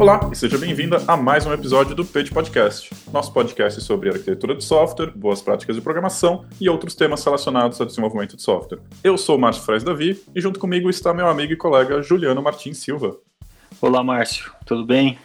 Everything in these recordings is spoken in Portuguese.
Olá e seja bem-vinda a mais um episódio do Page Podcast, nosso podcast sobre arquitetura de software, boas práticas de programação e outros temas relacionados ao desenvolvimento de software. Eu sou o Márcio Fres Davi e junto comigo está meu amigo e colega Juliano Martins Silva. Olá, Márcio, tudo bem?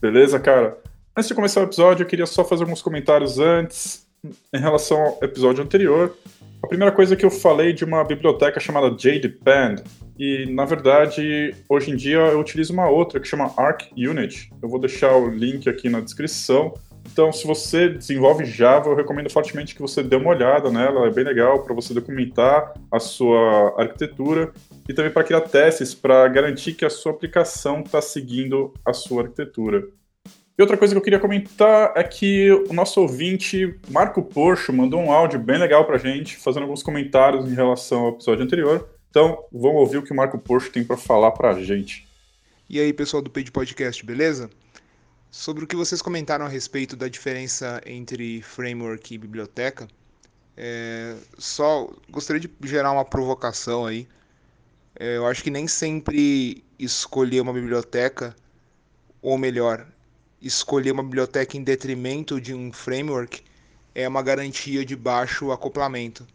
Beleza, cara? Antes de começar o episódio, eu queria só fazer alguns comentários antes em relação ao episódio anterior. A primeira coisa que eu falei de uma biblioteca chamada JDepend, e na verdade, hoje em dia eu utilizo uma outra que chama ArcUnit. Eu vou deixar o link aqui na descrição. Então, se você desenvolve Java, eu recomendo fortemente que você dê uma olhada nela, é bem legal para você documentar a sua arquitetura e também para criar testes para garantir que a sua aplicação está seguindo a sua arquitetura. E outra coisa que eu queria comentar é que o nosso ouvinte, Marco Porcho, mandou um áudio bem legal pra gente, fazendo alguns comentários em relação ao episódio anterior. Então, vamos ouvir o que o Marco Porcho tem para falar pra gente. E aí, pessoal do Page Podcast, beleza? Sobre o que vocês comentaram a respeito da diferença entre framework e biblioteca, é, só gostaria de gerar uma provocação aí. É, eu acho que nem sempre escolher uma biblioteca, ou melhor, escolher uma biblioteca em detrimento de um framework é uma garantia de baixo acoplamento.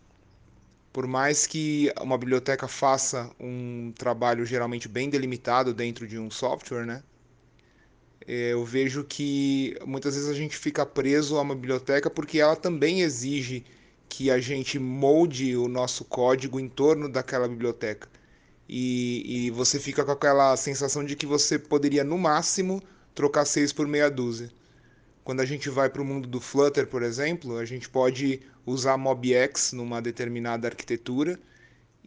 Por mais que uma biblioteca faça um trabalho geralmente bem delimitado dentro de um software, né? É, eu vejo que muitas vezes a gente fica preso a uma biblioteca porque ela também exige que a gente molde o nosso código em torno daquela biblioteca. E, e você fica com aquela sensação de que você poderia, no máximo, trocar 6 por meia dúzia. Quando a gente vai para o mundo do Flutter, por exemplo, a gente pode usar MobX numa determinada arquitetura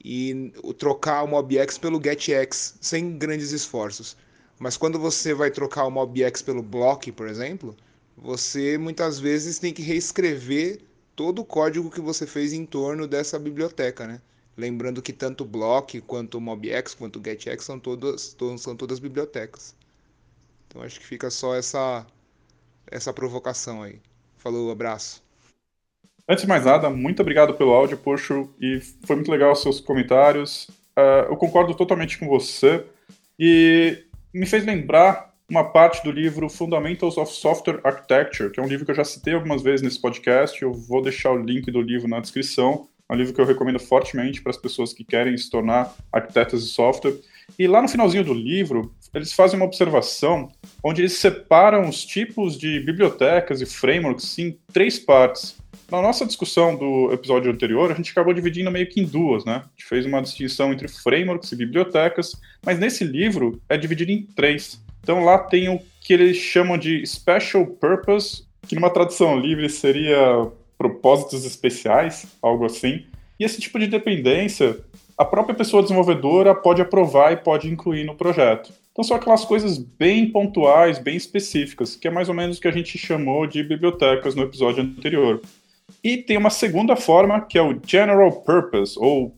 e trocar o MobX pelo GetX sem grandes esforços. Mas quando você vai trocar o MobX pelo Block, por exemplo, você muitas vezes tem que reescrever todo o código que você fez em torno dessa biblioteca, né? Lembrando que tanto o Block quanto o MobX quanto o GetX são todas, são todas bibliotecas. Então acho que fica só essa essa provocação aí. Falou, abraço. Antes de mais nada, muito obrigado pelo áudio, Poxo, e foi muito legal os seus comentários. Uh, eu concordo totalmente com você e me fez lembrar uma parte do livro Fundamentals of Software Architecture, que é um livro que eu já citei algumas vezes nesse podcast. Eu vou deixar o link do livro na descrição. É um livro que eu recomendo fortemente para as pessoas que querem se tornar arquitetas de software. E lá no finalzinho do livro, eles fazem uma observação onde eles separam os tipos de bibliotecas e frameworks em três partes. Na nossa discussão do episódio anterior, a gente acabou dividindo meio que em duas, né? A gente fez uma distinção entre frameworks e bibliotecas, mas nesse livro é dividido em três. Então lá tem o que eles chamam de Special Purpose, que numa tradução livre seria propósitos especiais, algo assim. E esse tipo de dependência a própria pessoa desenvolvedora pode aprovar e pode incluir no projeto. Então são aquelas coisas bem pontuais, bem específicas, que é mais ou menos o que a gente chamou de bibliotecas no episódio anterior. E tem uma segunda forma, que é o general purpose, ou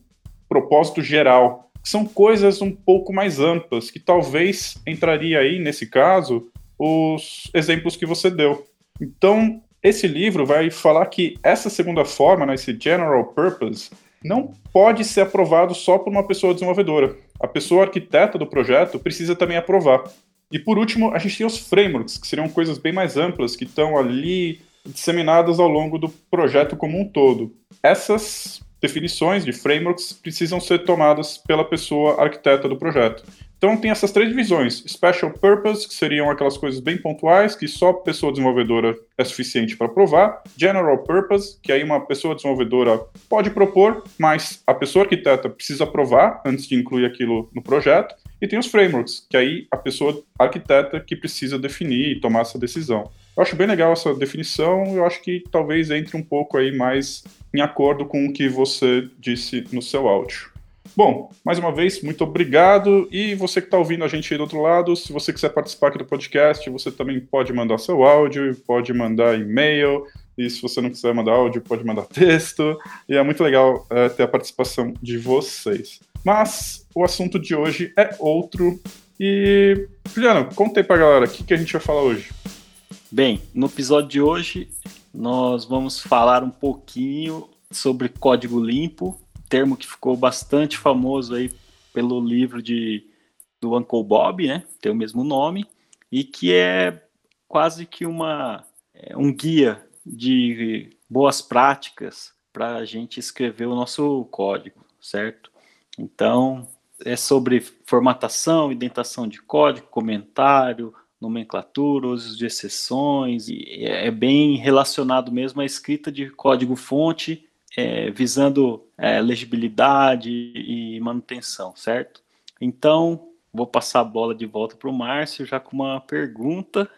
propósito geral, que são coisas um pouco mais amplas, que talvez entraria aí, nesse caso, os exemplos que você deu. Então, esse livro vai falar que essa segunda forma, né, esse general purpose, não pode ser aprovado só por uma pessoa desenvolvedora. A pessoa arquiteta do projeto precisa também aprovar. E por último, a gente tem os frameworks, que seriam coisas bem mais amplas, que estão ali disseminadas ao longo do projeto como um todo. Essas definições de frameworks precisam ser tomadas pela pessoa arquiteta do projeto. Então tem essas três divisões: special purpose, que seriam aquelas coisas bem pontuais que só a pessoa desenvolvedora é suficiente para provar; general purpose, que aí uma pessoa desenvolvedora pode propor, mas a pessoa arquiteta precisa aprovar antes de incluir aquilo no projeto; e tem os frameworks, que aí a pessoa arquiteta que precisa definir e tomar essa decisão. Eu acho bem legal essa definição, eu acho que talvez entre um pouco aí mais em acordo com o que você disse no seu áudio. Bom, mais uma vez, muito obrigado. E você que está ouvindo a gente aí do outro lado, se você quiser participar aqui do podcast, você também pode mandar seu áudio, pode mandar e-mail. E se você não quiser mandar áudio, pode mandar texto. E é muito legal é, ter a participação de vocês. Mas o assunto de hoje é outro. E, Juliano, conta aí pra galera o que, que a gente vai falar hoje. Bem, no episódio de hoje nós vamos falar um pouquinho sobre código limpo termo que ficou bastante famoso aí pelo livro de, do Uncle Bob, né? Tem o mesmo nome. e que é quase que uma, é, um guia de boas práticas para a gente escrever o nosso código, certo? Então, é sobre formatação, indentação de código, comentário, nomenclatura, usos de exceções, e é bem relacionado mesmo à escrita de código-fonte, é, visando é, legibilidade e manutenção, certo? Então, vou passar a bola de volta para o Márcio já com uma pergunta.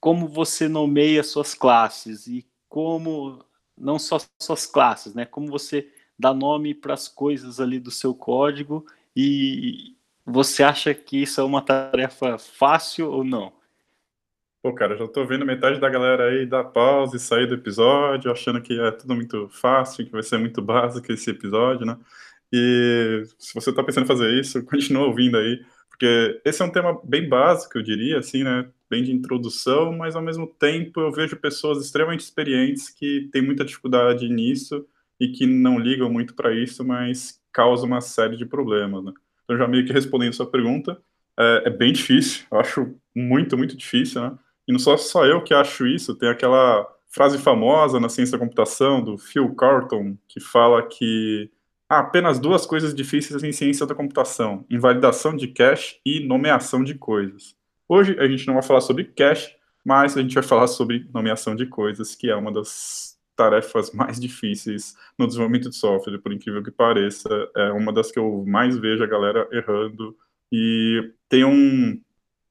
Como você nomeia suas classes e como, não só suas classes, né? Como você dá nome para as coisas ali do seu código e você acha que isso é uma tarefa fácil ou não? Pô, cara, já tô vendo metade da galera aí dar pausa e sair do episódio, achando que é tudo muito fácil, que vai ser muito básico esse episódio, né? E se você tá pensando em fazer isso, continua ouvindo aí, porque esse é um tema bem básico, eu diria, assim, né? Bem de introdução, mas ao mesmo tempo eu vejo pessoas extremamente experientes que têm muita dificuldade nisso e que não ligam muito para isso, mas causam uma série de problemas, né? Então, já meio que respondendo sua pergunta, é, é, bem difícil, eu acho muito, muito difícil, né? E não sou só eu que acho isso, tem aquela frase famosa na ciência da computação do Phil Carlton, que fala que há apenas duas coisas difíceis em ciência da computação: invalidação de cache e nomeação de coisas. Hoje a gente não vai falar sobre cache, mas a gente vai falar sobre nomeação de coisas, que é uma das tarefas mais difíceis no desenvolvimento de software, por incrível que pareça. É uma das que eu mais vejo a galera errando. E tem um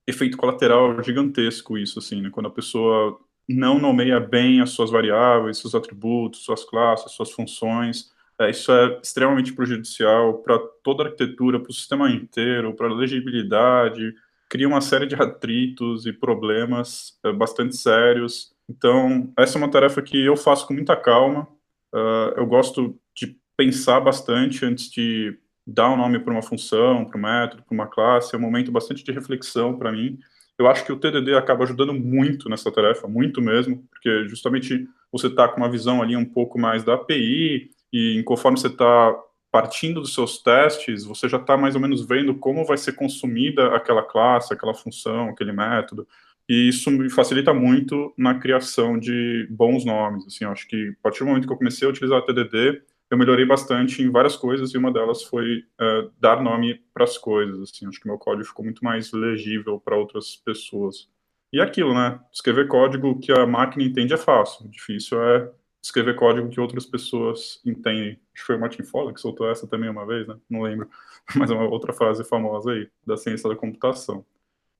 efeito colateral gigantesco isso, assim, né? Quando a pessoa não nomeia bem as suas variáveis, seus atributos, suas classes, suas funções, é, isso é extremamente prejudicial para toda a arquitetura, para o sistema inteiro, para a legibilidade, cria uma série de atritos e problemas é, bastante sérios então, essa é uma tarefa que eu faço com muita calma. Uh, eu gosto de pensar bastante antes de dar um nome para uma função, para um método, para uma classe. É um momento bastante de reflexão para mim. Eu acho que o TDD acaba ajudando muito nessa tarefa, muito mesmo, porque justamente você está com uma visão ali um pouco mais da API e conforme você está partindo dos seus testes, você já está mais ou menos vendo como vai ser consumida aquela classe, aquela função, aquele método. E isso me facilita muito na criação de bons nomes. Assim, acho que a partir do momento que eu comecei a utilizar o TDD, eu melhorei bastante em várias coisas e uma delas foi uh, dar nome para as coisas. Assim, acho que meu código ficou muito mais legível para outras pessoas. E é aquilo, né? Escrever código que a máquina entende é fácil. O difícil é escrever código que outras pessoas entendem. Acho que foi o Martin Fowler que soltou essa também uma vez, né? Não lembro. Mas é uma outra frase famosa aí, da ciência da computação.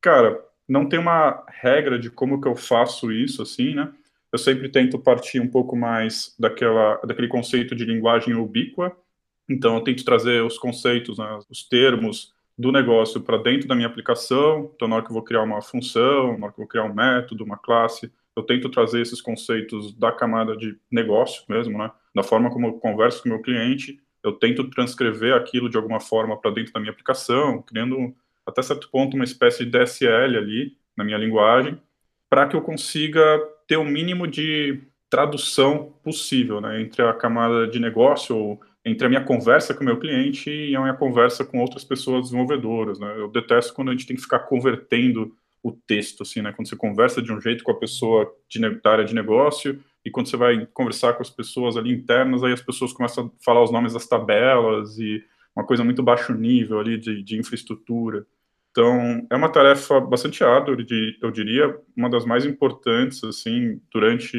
Cara, não tem uma regra de como que eu faço isso, assim, né? Eu sempre tento partir um pouco mais daquela, daquele conceito de linguagem ubíqua. Então, eu tento trazer os conceitos, né, os termos do negócio para dentro da minha aplicação. Então, na hora que eu vou criar uma função, na hora que eu vou criar um método, uma classe, eu tento trazer esses conceitos da camada de negócio mesmo, né? Da forma como eu converso com o meu cliente, eu tento transcrever aquilo de alguma forma para dentro da minha aplicação, criando até certo ponto, uma espécie de DSL ali na minha linguagem, para que eu consiga ter o mínimo de tradução possível né, entre a camada de negócio ou entre a minha conversa com o meu cliente e a minha conversa com outras pessoas desenvolvedoras. Né? Eu detesto quando a gente tem que ficar convertendo o texto, assim, né? Quando você conversa de um jeito com a pessoa de, da área de negócio e quando você vai conversar com as pessoas ali internas, aí as pessoas começam a falar os nomes das tabelas e uma coisa muito baixo nível ali de, de infraestrutura. Então, é uma tarefa bastante árdua, eu diria, uma das mais importantes, assim, durante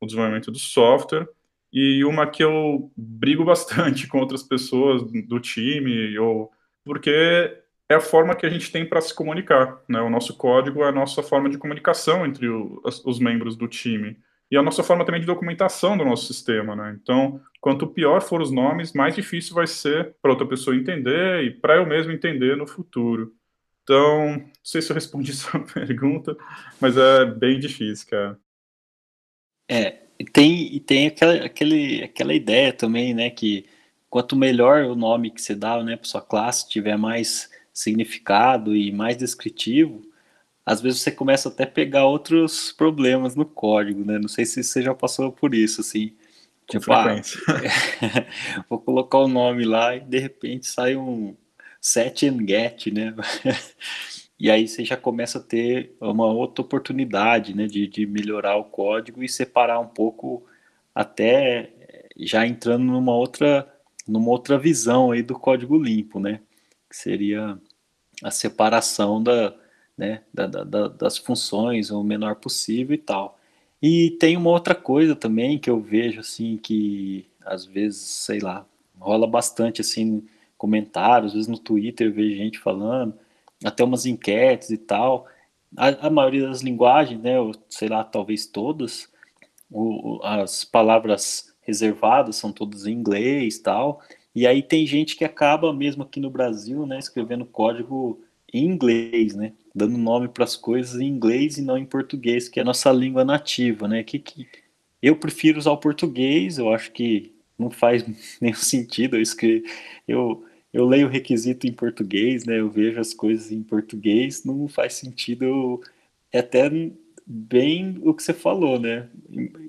o desenvolvimento do software, e uma que eu brigo bastante com outras pessoas do time, ou porque é a forma que a gente tem para se comunicar, né? O nosso código é a nossa forma de comunicação entre o, os membros do time e a nossa forma também de documentação do nosso sistema, né? Então, quanto pior for os nomes, mais difícil vai ser para outra pessoa entender e para eu mesmo entender no futuro. Então, não sei se eu respondi sua pergunta, mas é bem difícil, cara. É, e tem, tem aquela, aquele, aquela ideia também, né, que quanto melhor o nome que você dá, né, para sua classe, tiver mais significado e mais descritivo, às vezes você começa até a pegar outros problemas no código, né? Não sei se você já passou por isso, assim. Com tipo, ah, vou colocar o nome lá e de repente sai um, set and get, né? e aí você já começa a ter uma outra oportunidade né, de, de melhorar o código e separar um pouco até já entrando numa outra numa outra visão aí do código limpo, né? Que seria a separação da, né, da, da, das funções o menor possível e tal. E tem uma outra coisa também que eu vejo assim que às vezes, sei lá, rola bastante assim comentários, às vezes no Twitter eu vejo gente falando, até umas enquetes e tal. A, a maioria das linguagens, né, ou, sei lá, talvez todas, o, as palavras reservadas são todas em inglês tal. E aí tem gente que acaba, mesmo aqui no Brasil, né, escrevendo código em inglês, né? Dando nome para as coisas em inglês e não em português, que é a nossa língua nativa, né? Que, que eu prefiro usar o português, eu acho que não faz nenhum sentido eu escrever. Eu, eu leio o requisito em português, né? Eu vejo as coisas em português, não faz sentido. É até bem o que você falou, né?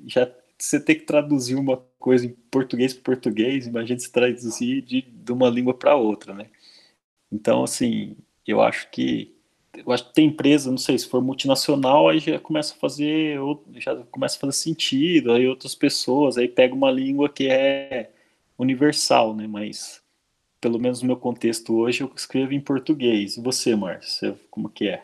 Já você ter que traduzir uma coisa em português para português, imagina se traduzir de, de uma língua para outra, né? Então, assim, eu acho que eu acho que tem empresa, não sei, se for multinacional, aí já começa a fazer, já começa a fazer sentido, aí outras pessoas, aí pega uma língua que é universal, né? Mas pelo menos no meu contexto hoje eu escrevo em português. E você, Márcio, como que é?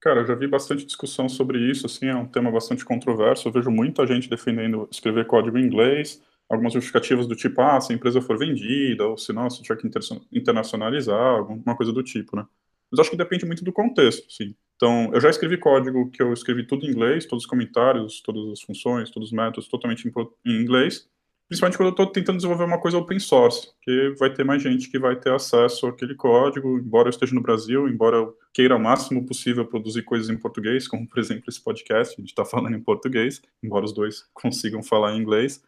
Cara, eu já vi bastante discussão sobre isso, assim, é um tema bastante controverso. Eu vejo muita gente defendendo escrever código em inglês, algumas justificativas do tipo, ah, se a empresa for vendida, ou se não, se tiver que internacionalizar, alguma coisa do tipo, né? Mas acho que depende muito do contexto, sim. Então, eu já escrevi código que eu escrevi tudo em inglês, todos os comentários, todas as funções, todos os métodos totalmente em inglês, principalmente quando eu estou tentando desenvolver uma coisa open source, que vai ter mais gente que vai ter acesso àquele código, embora eu esteja no Brasil, embora eu queira o máximo possível produzir coisas em português, como, por exemplo, esse podcast, a gente está falando em português, embora os dois consigam falar em inglês,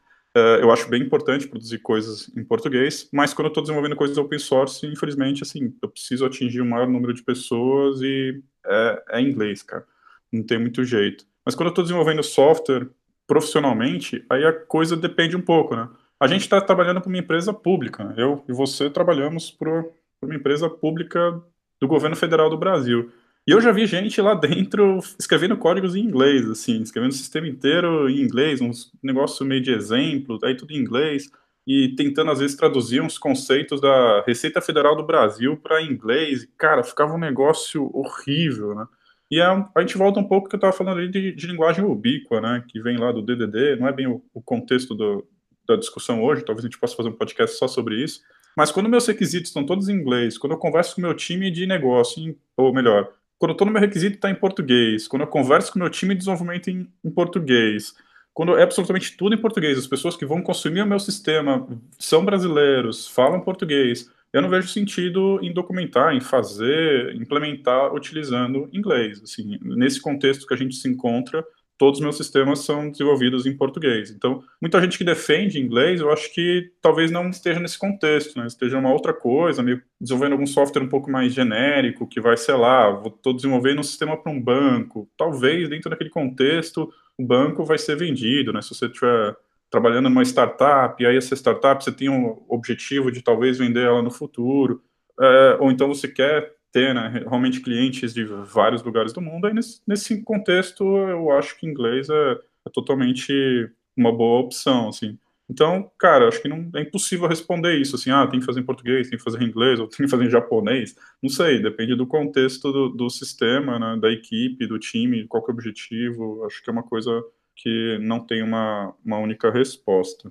eu acho bem importante produzir coisas em português, mas quando eu estou desenvolvendo coisas open source, infelizmente, assim, eu preciso atingir o maior número de pessoas e é, é inglês, cara. Não tem muito jeito. Mas quando eu estou desenvolvendo software profissionalmente, aí a coisa depende um pouco, né? A gente está trabalhando para uma empresa pública. Eu e você trabalhamos para uma empresa pública do governo federal do Brasil. E eu já vi gente lá dentro escrevendo códigos em inglês, assim, escrevendo o sistema inteiro em inglês, uns negócio meio de exemplo, aí tudo em inglês, e tentando às vezes traduzir uns conceitos da Receita Federal do Brasil para inglês. E, cara, ficava um negócio horrível, né? E é, a gente volta um pouco que eu estava falando ali de, de, linguagem ubíqua, né? Que vem lá do DDD, não é bem o, o contexto do, da discussão hoje, talvez a gente possa fazer um podcast só sobre isso. Mas quando meus requisitos estão todos em inglês, quando eu converso com meu time de negócio, ou melhor, quando eu estou no meu requisito está em português, quando eu converso com meu time de desenvolvimento em, em, português, quando é absolutamente tudo em português, as pessoas que vão consumir o meu sistema são brasileiros, falam português, eu não vejo sentido em documentar, em fazer, implementar utilizando inglês. Assim, nesse contexto que a gente se encontra, todos os meus sistemas são desenvolvidos em português. Então, muita gente que defende inglês, eu acho que talvez não esteja nesse contexto, né? Esteja uma outra coisa, meio desenvolvendo algum software um pouco mais genérico, que vai, sei lá, estou desenvolvendo um sistema para um banco. Talvez, dentro daquele contexto, o banco vai ser vendido, né? Se você estiver trabalhando numa startup, e aí essa startup você tem um objetivo de talvez vender ela no futuro, é, ou então você quer ter né, realmente clientes de vários lugares do mundo, aí nesse, nesse contexto eu acho que inglês é, é, totalmente uma boa opção, assim. Então, cara, acho que não é impossível responder isso, assim, ah, tem que fazer em português, tem que fazer em inglês, ou tem que fazer em japonês, não sei, depende do contexto do, do sistema, né, da equipe, do time, qual é o objetivo, acho que é uma coisa que não tem uma, uma única resposta.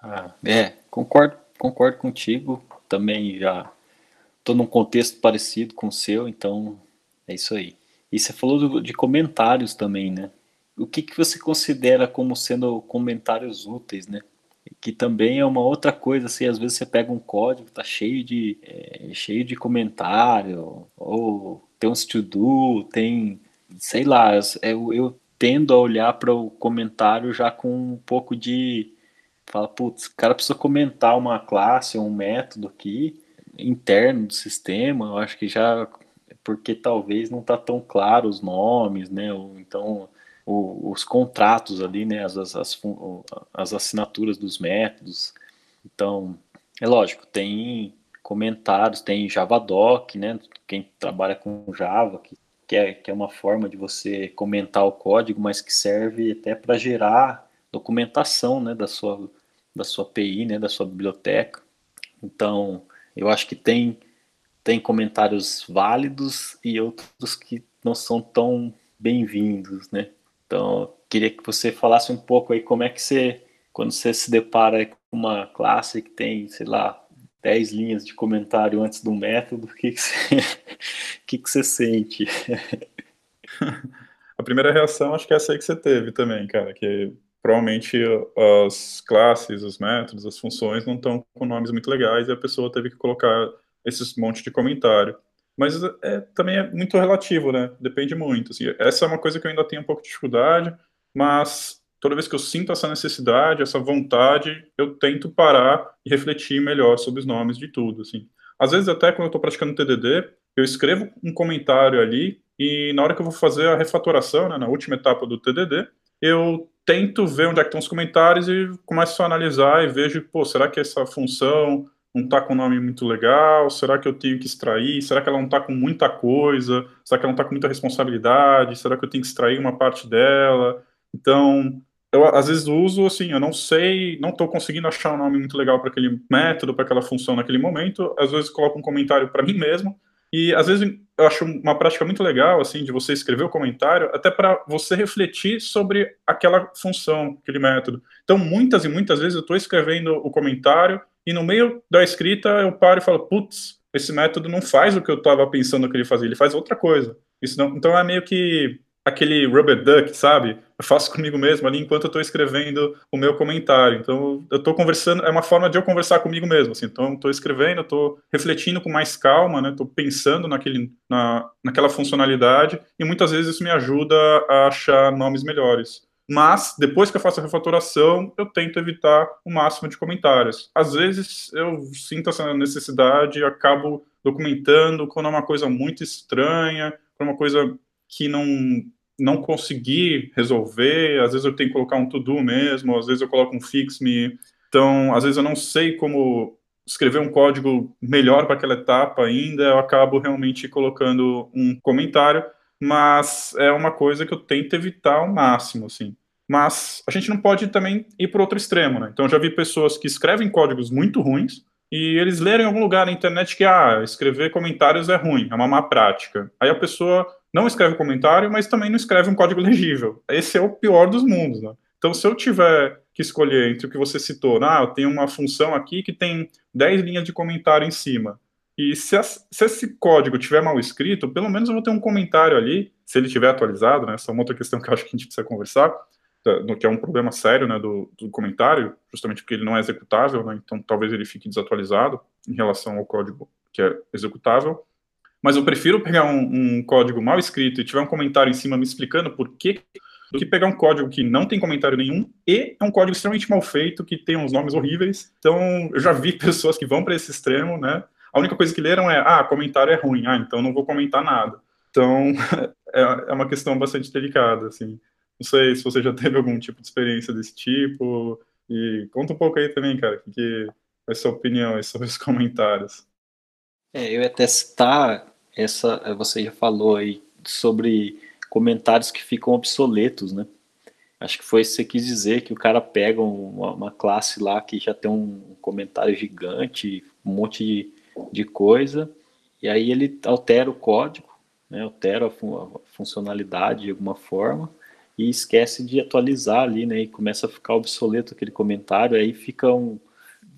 Ah, é, concordo, concordo contigo, também já estou num contexto parecido com o seu, então é isso aí. E você falou do, de comentários também, né? O que, que você considera como sendo comentários úteis, né? Que também é uma outra coisa, assim, às vezes você pega um código, tá cheio de, é, cheio de comentário, ou tem uns to-do, tem, sei lá, eu, eu tendo a olhar para o comentário já com um pouco de, fala, putz, o cara precisa comentar uma classe um método aqui, interno do sistema, eu acho que já porque talvez não está tão claro os nomes, né? Ou então o, os contratos ali, né? As, as, as, as assinaturas dos métodos. Então, é lógico, tem comentários, tem Javadoc, né? Quem trabalha com Java, que, que, é, que é uma forma de você comentar o código, mas que serve até para gerar documentação, né? Da sua, da sua API, né? Da sua biblioteca. Então, eu acho que tem tem comentários válidos e outros que não são tão bem-vindos, né? Então, queria que você falasse um pouco aí como é que você, quando você se depara com uma classe que tem, sei lá, 10 linhas de comentário antes do método, o que, que, você, que, que você sente? A primeira reação acho que é essa aí que você teve também, cara, que provavelmente as classes, os métodos, as funções não estão com nomes muito legais e a pessoa teve que colocar esses monte de comentário. Mas é, também é muito relativo, né? Depende muito. Assim, essa é uma coisa que eu ainda tenho um pouco de dificuldade, mas toda vez que eu sinto essa necessidade, essa vontade, eu tento parar e refletir melhor sobre os nomes de tudo, assim. Às vezes, até quando eu estou praticando TDD, eu escrevo um comentário ali e na hora que eu vou fazer a refatoração, né, na última etapa do TDD, eu tento ver onde é que estão os comentários e começo a analisar e vejo, pô, será que essa função não está com um nome muito legal? Será que eu tenho que extrair? Será que ela não está com muita coisa? Será que ela não está com muita responsabilidade? Será que eu tenho que extrair uma parte dela? Então, eu às vezes uso assim, eu não sei, não estou conseguindo achar um nome muito legal para aquele método, para aquela função naquele momento. Às vezes coloco um comentário para mim mesmo e às vezes eu acho uma prática muito legal assim de você escrever o comentário, até para você refletir sobre aquela função, aquele método. Então, muitas e muitas vezes eu estou escrevendo o comentário e no meio da escrita eu paro e falo, putz, esse método não faz o que eu estava pensando que ele fazia, ele faz outra coisa. Isso não, então é meio que aquele rubber duck, sabe? Eu faço comigo mesmo ali enquanto eu estou escrevendo o meu comentário. Então eu estou conversando, é uma forma de eu conversar comigo mesmo. Assim. Então estou escrevendo, estou refletindo com mais calma, né? Estou pensando naquele, na, naquela funcionalidade e muitas vezes isso me ajuda a achar nomes melhores mas depois que eu faço a refatoração, eu tento evitar o máximo de comentários. Às vezes eu sinto essa necessidade e acabo documentando quando é uma coisa muito estranha, quando é uma coisa que não não consegui resolver, às vezes eu tenho que colocar um to-do mesmo, às vezes eu coloco um fix-me, então às vezes eu não sei como escrever um código melhor para aquela etapa ainda, eu acabo realmente colocando um comentário, mas é uma coisa que eu tento evitar ao máximo, assim. Mas a gente não pode também ir para outro extremo, né? Então eu já vi pessoas que escrevem códigos muito ruins e eles lerem em algum lugar na internet que ah, escrever comentários é ruim, é uma má prática. Aí a pessoa não escreve comentário, mas também não escreve um código legível. Esse é o pior dos mundos, né? Então, se eu tiver que escolher entre o que você citou, ah, eu tenho uma função aqui que tem 10 linhas de comentário em cima, e se, as, se, esse código tiver mal escrito, pelo menos eu vou ter um comentário ali, se ele estiver atualizado, né? Essa é uma outra questão que eu acho que a gente precisa conversar, que é um problema sério, né, do, do comentário, justamente porque ele não é executável, né? Então talvez ele fique desatualizado em relação ao código que é executável. Mas eu prefiro pegar um, um código mal escrito e tiver um comentário em cima me explicando por que do que pegar um código que não tem comentário nenhum e é um código extremamente mal feito, que tem uns nomes horríveis. Então, eu já vi pessoas que vão para esse extremo, né? A única coisa que leram é, ah, comentário é ruim, ah, então não vou comentar nada. Então, é, é uma questão bastante delicada, assim. Não sei se você já teve algum tipo de experiência desse tipo, e conta um pouco aí também, cara, o que é a sua opinião sobre os comentários. É, eu ia até citar essa, você já falou aí sobre comentários que ficam obsoletos, né? Acho que foi isso que você quis dizer, que o cara pega uma, uma classe lá que já tem um comentário gigante, um monte de, de coisa, e aí ele altera o código, né, altera a, fun a, funcionalidade de alguma forma, e esquece de atualizar ali, né, e começa a ficar obsoleto aquele comentário, aí fica um...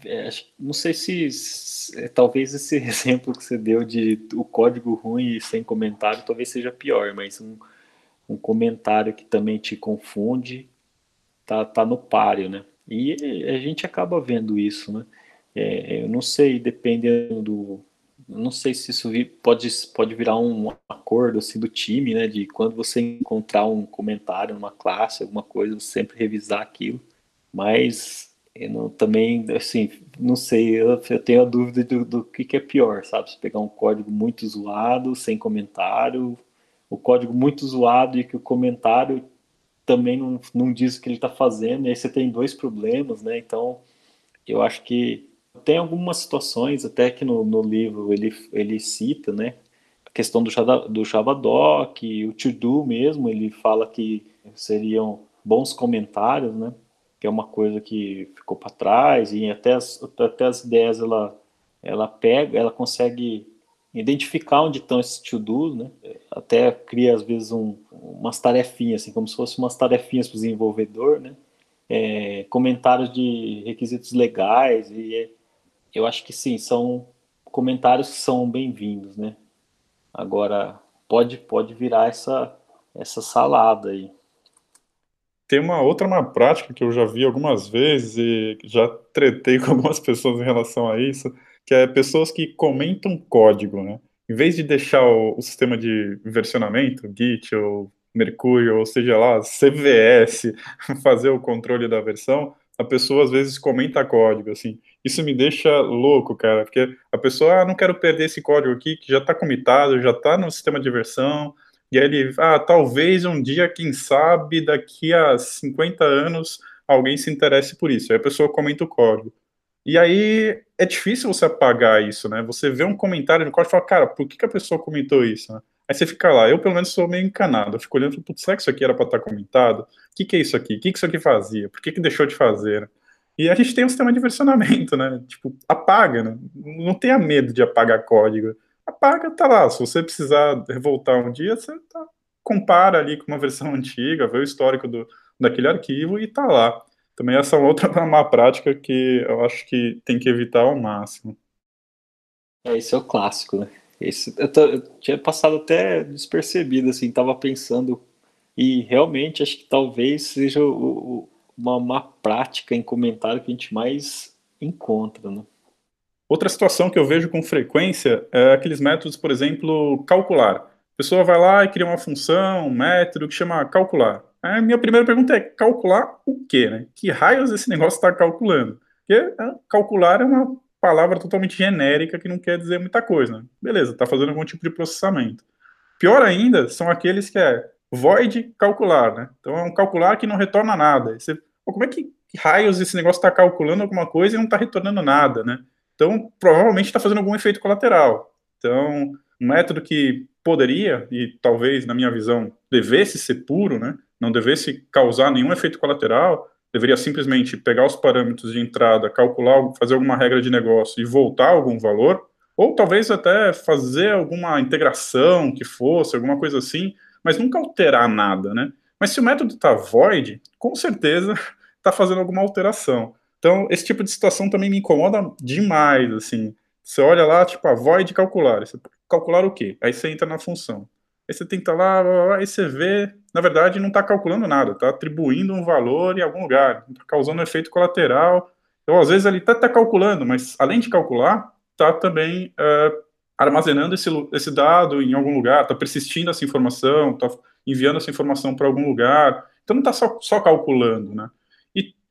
É, não sei se, se, é, talvez esse exemplo que você deu de o código ruim e sem comentário talvez seja pior, mas um, um comentário que também te confunde tá, tá no páreo, né? E a gente acaba vendo isso, né? É, eu não sei, dependendo do. Não sei se isso pode, pode virar um acordo assim, do time, né? De quando você encontrar um comentário numa classe, alguma coisa, sempre revisar aquilo. Mas eu não, também, assim, não sei, eu, eu tenho a dúvida do, do que, que é pior, sabe? Se pegar um código muito zoado, sem comentário, o código muito zoado e que o comentário também não, não diz o que ele está fazendo, e aí você tem dois problemas, né? Então, eu acho que Tem algumas situações, até que no, no livro ele, ele cita, né? A questão do, do Javadoc, o to-do mesmo, ele fala que seriam bons comentários, né? Que é uma coisa que ficou para trás e até as, até as ideias ela, ela pega, ela consegue identificar onde estão esses to-dos, né? Até cria às vezes um, umas tarefinhas, assim, como se fossem umas tarefinhas para o desenvolvedor, né? É, comentários de requisitos legais e é, eu acho que sim, são comentários que são bem-vindos, né? Agora pode pode virar essa essa salada aí. Tem uma outra má prática que eu já vi algumas vezes e já tretei com algumas pessoas em relação a isso, que é pessoas que comentam código, né? Em vez de deixar o, o sistema de versionamento, Git ou Mercúrio, ou seja lá, CVS, fazer o controle da versão, a pessoa às vezes comenta código, assim. Isso me deixa louco, cara, porque a pessoa, ah, não quero perder esse código aqui, que já está comitado, já está no sistema de versão, e aí ele, ah, talvez um dia, quem sabe, daqui a 50 anos, alguém se interesse por isso. Aí a pessoa comenta o código. E aí é difícil você apagar isso, né? Você vê um comentário no código e fala, cara, por que, que a pessoa comentou isso? Né? Aí você fica lá, eu pelo menos sou meio encanado, eu fico olhando, e será que isso aqui era para estar comentado? O que, que é isso aqui? O que, que isso aqui fazia? Por que, que deixou de fazer? E a gente tem um sistema de versionamento, né? Tipo, apaga, né? Não tenha medo de apagar código. Apaga, tá lá. Se você precisar revoltar um dia, você tá, compara ali com uma versão antiga, vê o histórico do, daquele arquivo e tá lá. Também essa é outra má prática que eu acho que tem que evitar ao máximo. É, esse é o clássico, né? Esse, eu, tô, eu tinha passado até despercebido, assim, tava pensando, e realmente acho que talvez seja o, o, uma má prática em comentário que a gente mais encontra, né? Outra situação que eu vejo com frequência é aqueles métodos, por exemplo, calcular. A pessoa vai lá e cria uma função, um método que chama calcular. A minha primeira pergunta é calcular o quê, né? Que raios esse negócio está calculando? Porque é, calcular é uma palavra totalmente genérica que não quer dizer muita coisa. Né? Beleza, está fazendo algum tipo de processamento. Pior ainda são aqueles que é void calcular, né? Então é um calcular que não retorna nada. Você, como é que, que raios esse negócio está calculando alguma coisa e não está retornando nada, né? Então provavelmente está fazendo algum efeito colateral. Então um método que poderia e talvez na minha visão devesse ser puro, né? não devesse causar nenhum efeito colateral, deveria simplesmente pegar os parâmetros de entrada, calcular, fazer alguma regra de negócio e voltar algum valor, ou talvez até fazer alguma integração que fosse, alguma coisa assim, mas nunca alterar nada, né? Mas se o método está void, com certeza está fazendo alguma alteração. Então, esse tipo de situação também me incomoda demais, assim. Você olha lá, tipo, a void calcular. Você calcular o quê? Aí você entra na função. Aí você tenta lá, aí você vê, na verdade, não está calculando nada, está atribuindo um valor em algum lugar, está causando um efeito colateral. Então, às vezes, ele está tá calculando, mas além de calcular, está também é, armazenando esse, esse dado em algum lugar, está persistindo essa informação, está enviando essa informação para algum lugar. Então, não está só, só calculando, né?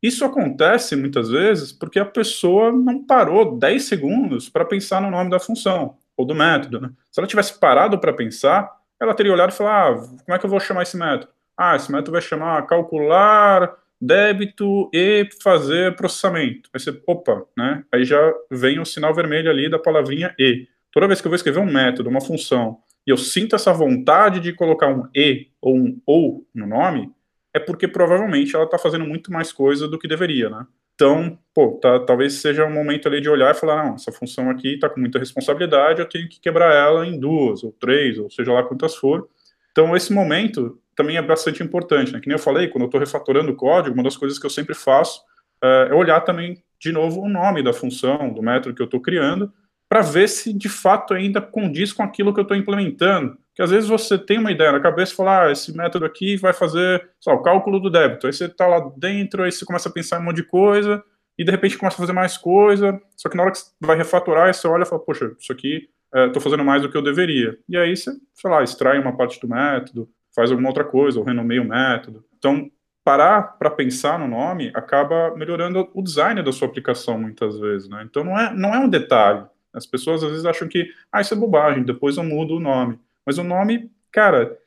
Isso acontece muitas vezes porque a pessoa não parou 10 segundos para pensar no nome da função ou do método. Né? Se ela tivesse parado para pensar, ela teria olhado e falado, ah, como é que eu vou chamar esse método? Ah, esse método vai chamar calcular débito e fazer processamento. Aí você, opa, né? Aí já vem o sinal vermelho ali da palavrinha e. Toda vez que eu vou escrever um método, uma função, e eu sinto essa vontade de colocar um e ou um ou no nome, é porque provavelmente ela está fazendo muito mais coisa do que deveria, né? Então, pô, tá, talvez seja um momento ali de olhar e falar, não, essa função aqui está com muita responsabilidade, eu tenho que quebrar ela em duas, ou três, ou seja lá quantas for. Então, esse momento também é bastante importante, né? Que nem eu falei, quando eu estou refatorando o código, uma das coisas que eu sempre faço é, é olhar também, de novo, o nome da função, do método que eu estou criando, para ver se de fato ainda condiz com aquilo que eu estou implementando que às vezes você tem uma ideia na cabeça e fala, ah, esse método aqui vai fazer só, o cálculo do débito. Aí você está lá dentro, aí você começa a pensar em um monte de coisa, e de repente começa a fazer mais coisa, só que na hora que vai refatorar, você olha e fala, poxa, isso aqui estou é, fazendo mais do que eu deveria. E aí você, sei lá, extrai uma parte do método, faz alguma outra coisa, ou renomeia o método. Então, parar para pensar no nome acaba melhorando o design da sua aplicação muitas vezes, né? Então não é, não é um detalhe. As pessoas às vezes acham que, ah, isso é bobagem, depois eu mudo o nome. Mas o nome, cara,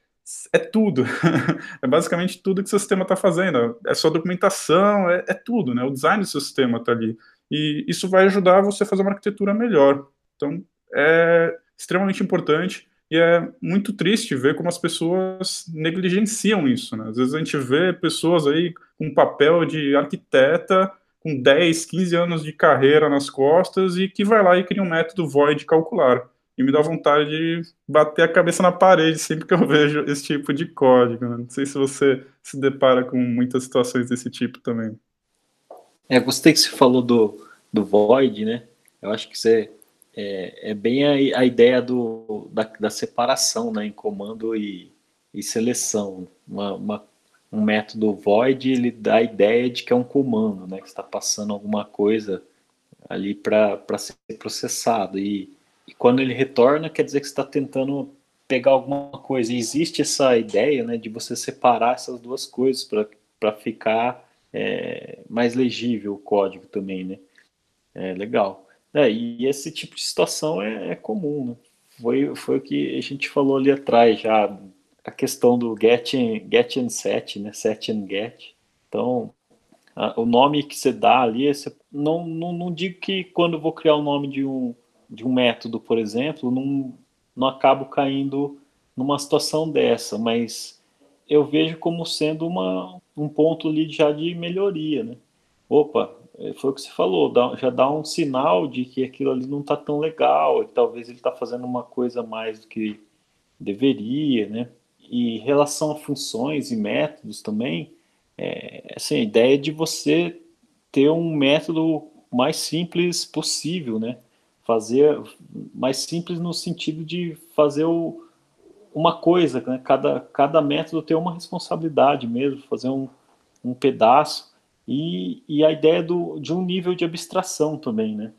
é tudo. é basicamente tudo que o seu sistema está fazendo. É sua documentação, é, é, tudo, né? O design do seu sistema está ali. E isso vai ajudar você a fazer uma arquitetura melhor. Então, é extremamente importante e é muito triste ver como as pessoas negligenciam isso. Né? Às vezes a gente vê pessoas aí com papel de arquiteta, com 10, 15 anos de carreira nas costas e que vai lá e cria um método void calcular. E me dá vontade de bater a cabeça na parede sempre que eu vejo esse tipo de código. Né? Não sei se você se depara com muitas situações desse tipo também. É, gostei que você falou do, do void, né? Eu acho que você é, é bem a, a ideia do, da, da, separação né, em comando e, e seleção. Uma, uma, um método void ele dá a ideia de que é um comando, né, que está passando alguma coisa ali para ser processado. E, e, quando ele retorna, quer dizer que você está tentando pegar alguma coisa. E existe essa ideia né, de você separar essas duas coisas para ficar é, mais legível o código também. Né? É legal. É, e esse tipo de situação é, é, comum, né? Foi, foi o que a gente falou ali atrás já, a questão do get and, get and set, né? Set and get. Então, a, o nome que você dá ali, você, não, não, não digo que quando eu vou criar o nome de um, de um método, por exemplo, não, não acabo caindo numa situação dessa, mas eu vejo como sendo uma, um ponto ali já de melhoria, né? Opa, é, foi o que você falou, dá, já dá um sinal de que aquilo ali não está tão legal, e talvez ele está fazendo uma coisa mais do que deveria, né? E em relação a funções e métodos também, é, assim, a ideia de você ter um método mais simples possível, né? Fazer mais simples no sentido de fazer o, uma coisa, né? cada, cada método ter uma responsabilidade mesmo, fazer um, um pedaço e, e a ideia do, de um nível de abstração também, né?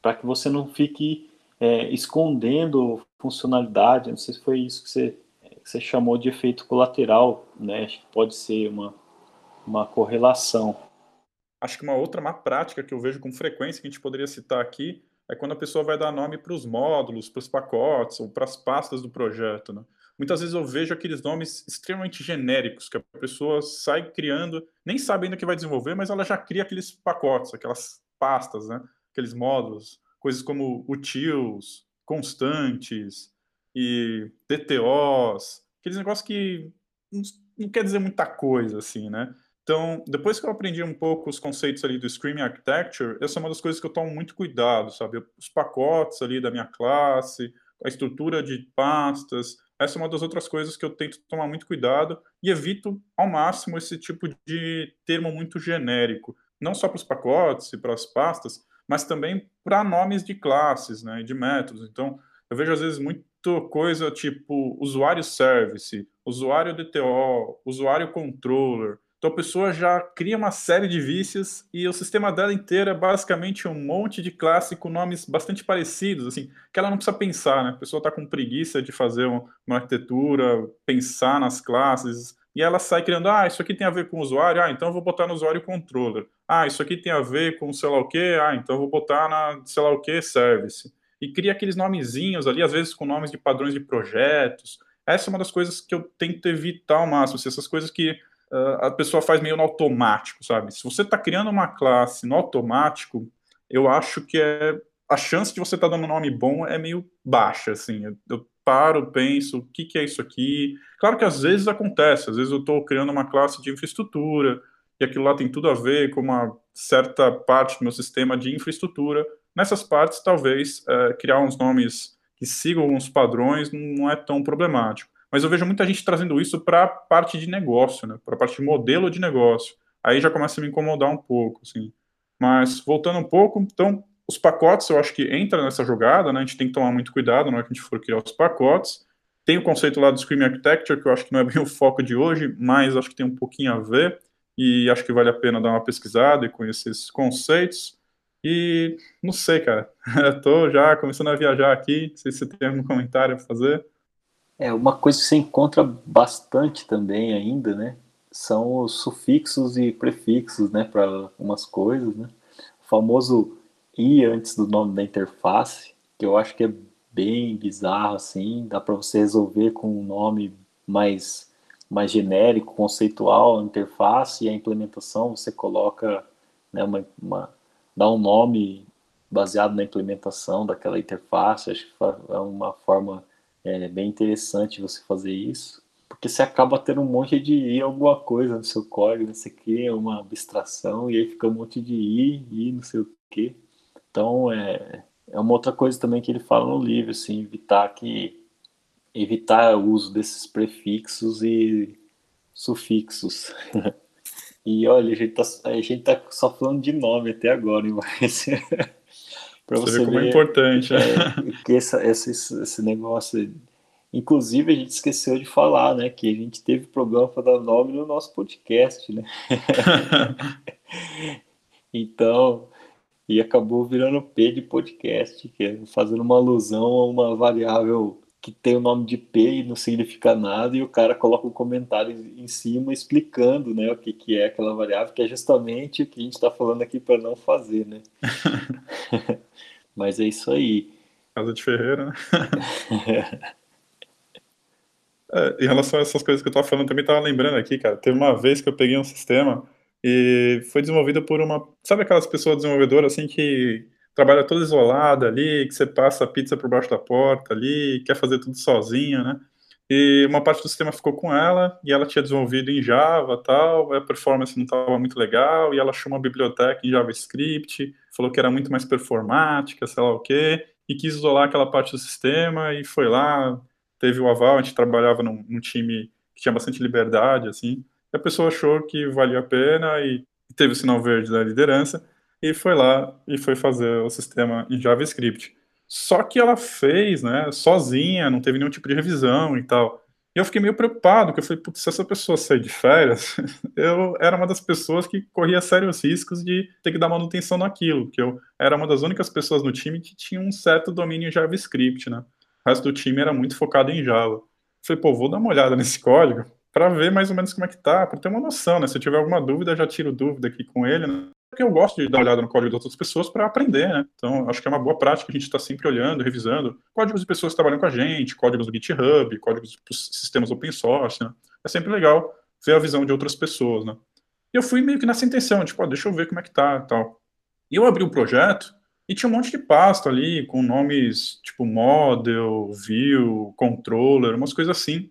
Para que você não fique é, escondendo funcionalidade. Não sei se foi isso que você, que você chamou de efeito colateral, né? Acho que pode ser uma, uma correlação. Acho que uma outra má prática que eu vejo com frequência que a gente poderia citar aqui é quando a pessoa vai dar nome para os módulos, para os pacotes ou para as pastas do projeto. Né? muitas vezes eu vejo aqueles nomes extremamente genéricos que a pessoa sai criando, nem sabe ainda que vai desenvolver, mas ela já cria aqueles pacotes, aquelas pastas, né? aqueles módulos, coisas como utils, constantes e DTOs, aqueles negócios que não quer dizer muita coisa, assim, né? Então, depois que eu aprendi um pouco os conceitos ali do Screaming Architecture, essa é uma das coisas que eu tomo muito cuidado, sabe? Os pacotes ali da minha classe, a estrutura de pastas, essa é uma das outras coisas que eu tento tomar muito cuidado e evito ao máximo esse tipo de termo muito genérico, não só para os pacotes e para as pastas, mas também para nomes de classes, né, de métodos. Então, eu vejo às vezes muito coisa tipo usuário service, usuário DTO, usuário controller, então a pessoa já cria uma série de vícios e o sistema dela inteiro é basicamente um monte de classe com nomes bastante parecidos, assim, que ela não precisa pensar, né? A pessoa está com preguiça de fazer uma arquitetura, pensar nas classes, e ela sai criando, ah, isso aqui tem a ver com o usuário, ah, então eu vou botar no usuário controller. Ah, isso aqui tem a ver com sei lá o quê, ah, então eu vou botar na sei lá o quê service. E cria aqueles nomezinhos ali, às vezes com nomes de padrões de projetos. Essa é uma das coisas que eu tento evitar ao máximo, assim, essas coisas que a pessoa faz meio no automático, sabe? Se você está criando uma classe no automático, eu acho que é a chance de você estar tá dando um nome bom é meio baixa, assim. Eu, eu paro, penso, o que, que é isso aqui? Claro que às vezes acontece, às vezes eu estou criando uma classe de infraestrutura e aquilo lá tem tudo a ver com uma certa parte do meu sistema de infraestrutura. Nessas partes, talvez criar uns nomes que sigam uns padrões não é tão problemático mas eu vejo muita gente trazendo isso para a parte de negócio, né? para a parte de modelo de negócio. Aí já começa a me incomodar um pouco, assim. Mas voltando um pouco, então, os pacotes eu acho que entra nessa jogada, né? A gente tem que tomar muito cuidado na hora que a gente for criar os pacotes. Tem o conceito lá do Scream Architecture, que eu acho que não é bem o foco de hoje, mas acho que tem um pouquinho a ver, e acho que vale a pena dar uma pesquisada e conhecer esses conceitos. E não sei, cara, estou já começando a viajar aqui, não sei se você tem algum comentário a fazer. É, uma coisa que você encontra bastante também ainda, né? São os sufixos e prefixos, né? Para algumas coisas, né? O famoso i antes do nome da interface, que eu acho que é bem bizarro, assim. Dá para você resolver com um nome mais, mais genérico, conceitual, a interface e a implementação. Você coloca né, uma, uma, dar um nome baseado na implementação daquela interface. Acho que é uma forma é, bem interessante você fazer isso, porque você acaba tendo um monte de i alguma coisa no seu código, né? você cria uma abstração e aí fica um monte de i, i, não sei o quê. Então, é, é uma outra coisa também que ele fala no livro, assim, evitar que evitar o uso desses prefixos e sufixos. e olha, a gente, tá, a gente tá só falando de nome até agora, mas para você, você ver como é importante, né? É, que essa, esse, esse negócio, inclusive a gente esqueceu de falar, né, que a gente teve problema para dar nome no nosso podcast, né? então e acabou virando P de podcast, que é fazendo uma alusão a uma variável que tem o nome de P e não significa nada, e o cara coloca um comentário em cima explicando né, o que, que é aquela variável, que é justamente o que a gente está falando aqui para não fazer, né? Mas é isso aí. Casa de Ferreira, né? é, em relação a essas coisas que eu estava falando, também estava lembrando aqui, cara. Teve uma vez que eu peguei um sistema e foi desenvolvido por uma. Sabe aquelas pessoas desenvolvedoras assim que trabalha toda isolada ali, que você passa a pizza por baixo da porta ali, quer fazer tudo sozinha, né? E uma parte do sistema ficou com ela, e ela tinha desenvolvido em Java tal, a performance não estava muito legal, e ela achou uma biblioteca em JavaScript, falou que era muito mais performática, sei lá o quê, e quis isolar aquela parte do sistema, e foi lá, teve o aval, a gente trabalhava num, num time que tinha bastante liberdade, assim, e a pessoa achou que valia a pena, e teve o sinal verde da liderança, e foi lá e foi fazer o sistema em JavaScript. Só que ela fez, né, sozinha, não teve nenhum tipo de revisão e tal. E eu fiquei meio preocupado, porque eu falei, putz, se essa pessoa sair de férias, eu era uma das pessoas que corria sérios riscos de ter que dar manutenção naquilo, que eu era uma das únicas pessoas no time que tinha um certo domínio em JavaScript, né? O resto do time era muito focado em Java. Eu falei, pô, vou dar uma olhada nesse código para ver mais ou menos como é que tá, para ter uma noção, né? Se eu tiver alguma dúvida, já tiro dúvida aqui com ele, né? Porque eu gosto de dar olhada no código das outras pessoas para aprender, né? Então, acho que é uma boa prática a gente estar tá sempre olhando, revisando códigos de pessoas que trabalham com a gente, códigos do GitHub, códigos dos sistemas open source, né? É sempre legal ver a visão de outras pessoas, né? E eu fui meio que nessa intenção, tipo, ó, deixa eu ver como é que tá tal. E eu abri o projeto e tinha um monte de pasta ali, com nomes tipo model, view, controller, umas coisas assim.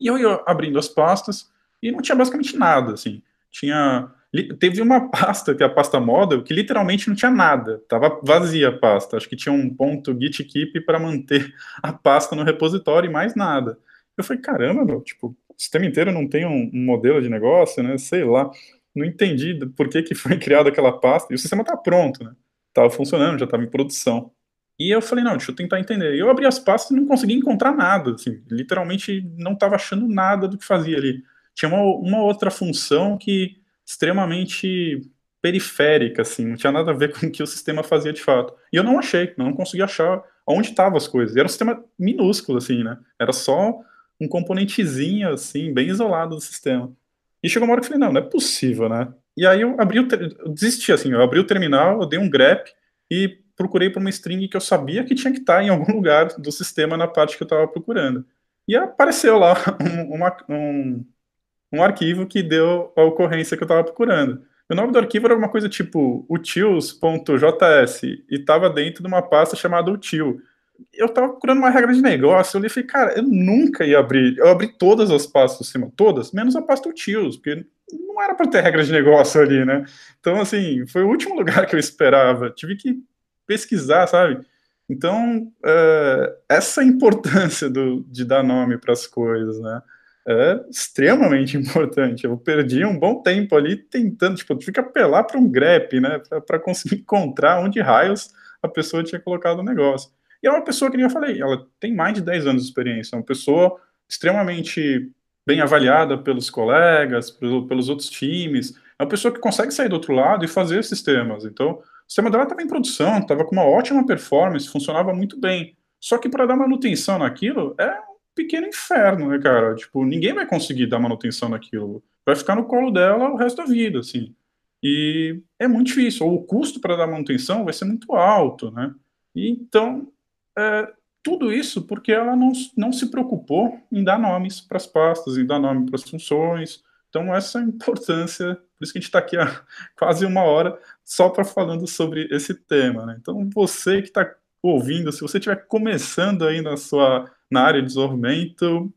E eu ia abrindo as pastas e não tinha basicamente nada, assim. Tinha Teve uma pasta, que é a pasta model, que literalmente não tinha nada. Tava vazia a pasta. Acho que tinha um ponto git keep para manter a pasta no repositório e mais nada. Eu falei, caramba, meu, tipo, o sistema inteiro não tem um, um modelo de negócio, né? Sei lá. Não entendi por que, que foi criada aquela pasta. E o sistema tá pronto, né? Tava funcionando, já estava em produção. E eu falei, não, deixa eu tentar entender. Eu abri as pastas e não consegui encontrar nada, assim, literalmente não estava achando nada do que fazia ali. Tinha uma, uma outra função que extremamente periférica, assim, não tinha nada a ver com o que o sistema fazia de fato. E eu não achei, não consegui achar onde estavam as coisas. Era um sistema minúsculo, assim, né? Era só um componentezinho, assim, bem isolado do sistema. E chegou uma hora que eu falei, não, não é possível, né? E aí eu abri o, eu desisti, assim, eu abri o terminal, eu dei um grep e procurei por uma string que eu sabia que tinha que estar em algum lugar do sistema na parte que eu estava procurando. E apareceu lá um, uma, um, um arquivo que deu a ocorrência que eu estava procurando. O nome do arquivo era alguma coisa tipo utils.js e estava dentro de uma pasta chamada util. Eu estava procurando uma regra de negócio, eu li e falei, cara, eu nunca ia abrir. Eu abri todas as pastas sistema, todas, menos a pasta utils, porque não era para ter regra de negócio ali, né? Então, assim, foi o último lugar que eu esperava. Tive que pesquisar, sabe? Então, é, essa importância do, de dar nome para as coisas, né? É extremamente importante. Eu perdi um bom tempo ali tentando, tipo, tu fica apelar para um grep, né, para conseguir encontrar onde raios a pessoa tinha colocado o negócio. E é uma pessoa que nem eu falei, ela tem mais de 10 anos de experiência, é uma pessoa extremamente bem avaliada pelos colegas, pelos outros times, é uma pessoa que consegue sair do outro lado e fazer sistemas. Então, o sistema dela estava em produção, estava com uma ótima performance, funcionava muito bem. Só que para dar manutenção naquilo é pequeno inferno, né, cara? Tipo, ninguém vai conseguir dar manutenção naquilo. Vai ficar no colo dela o resto da vida, assim. E é muito difícil. Ou o custo para dar manutenção vai ser muito alto, né? E então, é, tudo isso porque ela não, não se preocupou em dar nomes para as pastas, em dar nome para as funções, Então, essa é a importância, por isso que a gente está aqui há quase uma hora só para falando sobre esse tema. Né? Então, você que está ouvindo, se você estiver começando aí na sua na área de desenvolvimento,